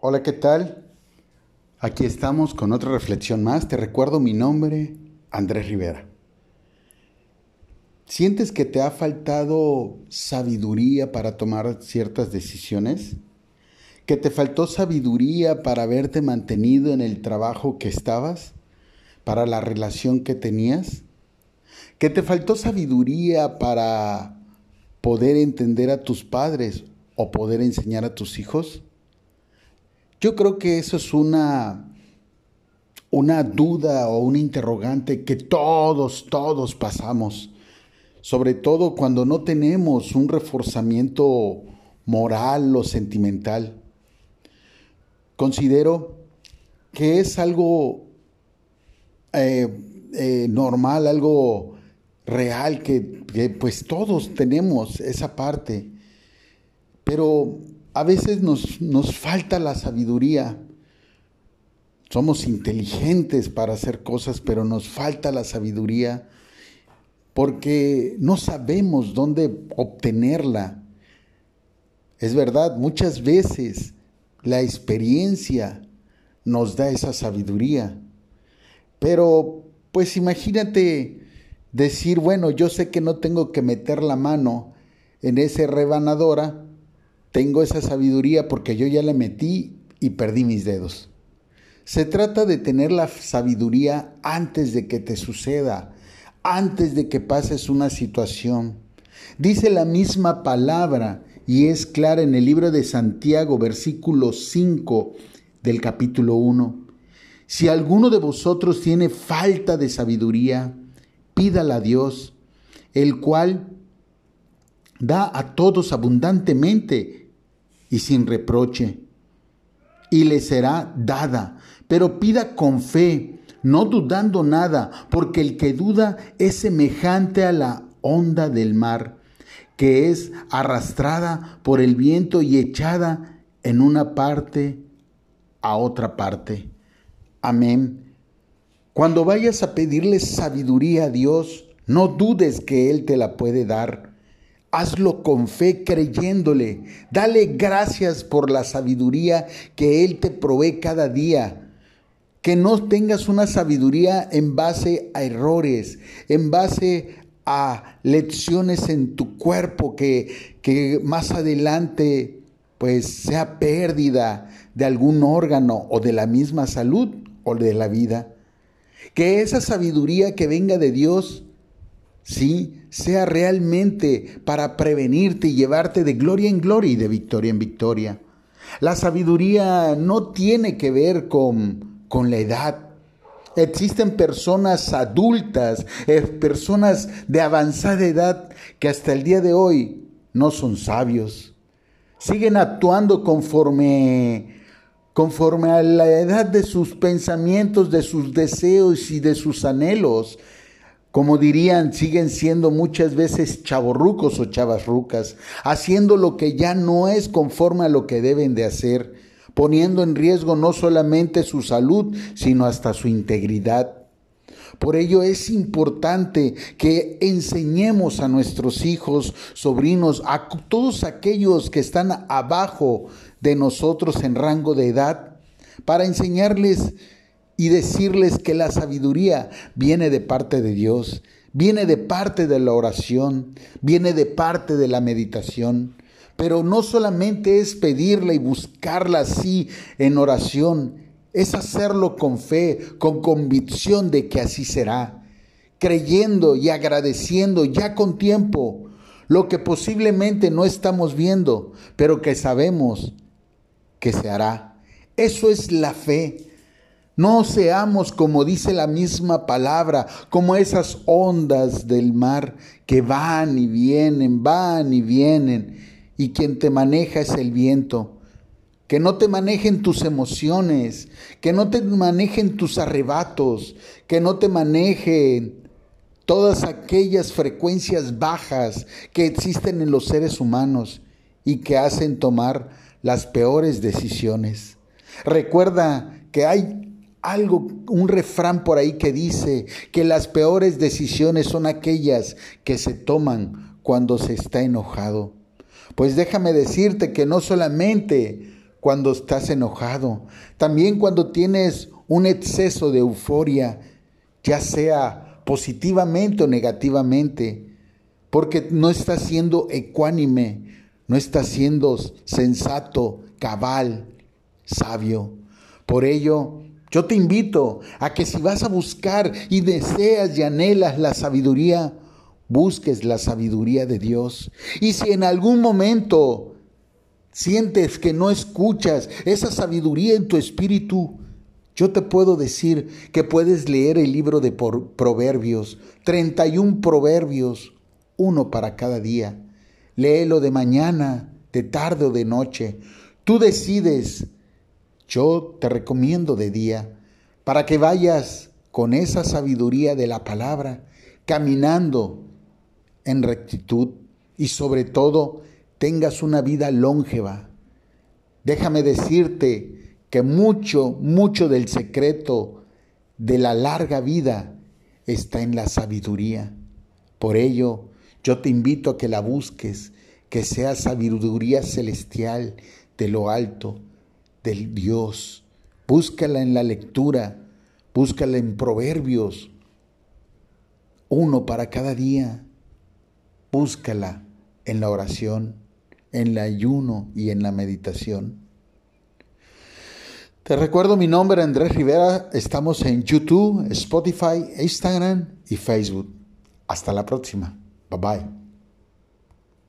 Hola, ¿qué tal? Aquí estamos con otra reflexión más. Te recuerdo mi nombre, Andrés Rivera. ¿Sientes que te ha faltado sabiduría para tomar ciertas decisiones? ¿Que te faltó sabiduría para haberte mantenido en el trabajo que estabas? ¿Para la relación que tenías? ¿Que te faltó sabiduría para poder entender a tus padres o poder enseñar a tus hijos? Yo creo que eso es una, una duda o un interrogante que todos, todos pasamos, sobre todo cuando no tenemos un reforzamiento moral o sentimental. Considero que es algo eh, eh, normal, algo real, que, que pues todos tenemos esa parte, pero a veces nos, nos falta la sabiduría. Somos inteligentes para hacer cosas, pero nos falta la sabiduría porque no sabemos dónde obtenerla. Es verdad, muchas veces la experiencia nos da esa sabiduría, pero pues imagínate decir, bueno, yo sé que no tengo que meter la mano en esa rebanadora, tengo esa sabiduría porque yo ya la metí y perdí mis dedos. Se trata de tener la sabiduría antes de que te suceda, antes de que pases una situación. Dice la misma palabra y es clara en el libro de Santiago, versículo 5 del capítulo 1. Si alguno de vosotros tiene falta de sabiduría, pídala a Dios, el cual da a todos abundantemente y sin reproche, y le será dada. Pero pida con fe, no dudando nada, porque el que duda es semejante a la onda del mar, que es arrastrada por el viento y echada en una parte a otra parte. Amén. Cuando vayas a pedirle sabiduría a Dios, no dudes que Él te la puede dar. Hazlo con fe creyéndole. Dale gracias por la sabiduría que Él te provee cada día. Que no tengas una sabiduría en base a errores, en base a lecciones en tu cuerpo que, que más adelante pues sea pérdida de algún órgano o de la misma salud o de la vida. Que esa sabiduría que venga de Dios ¿sí? Sea realmente para prevenirte y llevarte de gloria en gloria y de victoria en victoria. La sabiduría no tiene que ver con, con la edad. Existen personas adultas, eh, personas de avanzada edad que hasta el día de hoy no son sabios. Siguen actuando conforme conforme a la edad de sus pensamientos, de sus deseos y de sus anhelos. Como dirían, siguen siendo muchas veces chavorrucos o chavasrucas, haciendo lo que ya no es conforme a lo que deben de hacer, poniendo en riesgo no solamente su salud, sino hasta su integridad. Por ello es importante que enseñemos a nuestros hijos, sobrinos, a todos aquellos que están abajo de nosotros en rango de edad, para enseñarles y decirles que la sabiduría viene de parte de Dios, viene de parte de la oración, viene de parte de la meditación. Pero no solamente es pedirla y buscarla así en oración, es hacerlo con fe, con convicción de que así será, creyendo y agradeciendo ya con tiempo lo que posiblemente no estamos viendo, pero que sabemos que se hará. Eso es la fe. No seamos, como dice la misma palabra, como esas ondas del mar que van y vienen, van y vienen, y quien te maneja es el viento. Que no te manejen tus emociones, que no te manejen tus arrebatos, que no te manejen todas aquellas frecuencias bajas que existen en los seres humanos y que hacen tomar las peores decisiones. Recuerda que hay algo, un refrán por ahí que dice que las peores decisiones son aquellas que se toman cuando se está enojado. Pues déjame decirte que no solamente cuando estás enojado, también cuando tienes un exceso de euforia, ya sea positivamente o negativamente, porque no estás siendo ecuánime, no estás siendo sensato, cabal, sabio. Por ello, yo te invito a que si vas a buscar y deseas y anhelas la sabiduría, busques la sabiduría de Dios. Y si en algún momento sientes que no escuchas esa sabiduría en tu espíritu, yo te puedo decir que puedes leer el libro de Proverbios, 31 Proverbios, uno para cada día. Léelo de mañana, de tarde o de noche. Tú decides. Yo te recomiendo de día, para que vayas con esa sabiduría de la palabra, caminando en rectitud y sobre todo tengas una vida longeva. Déjame decirte que mucho, mucho del secreto de la larga vida está en la sabiduría. Por ello, yo te invito a que la busques, que sea sabiduría celestial de lo alto, del Dios. Búscala en la lectura, búscala en proverbios, uno para cada día. Búscala en la oración, en el ayuno y en la meditación. Te recuerdo mi nombre Andrés Rivera, estamos en YouTube, Spotify, Instagram y Facebook. Hasta la próxima. Bye bye.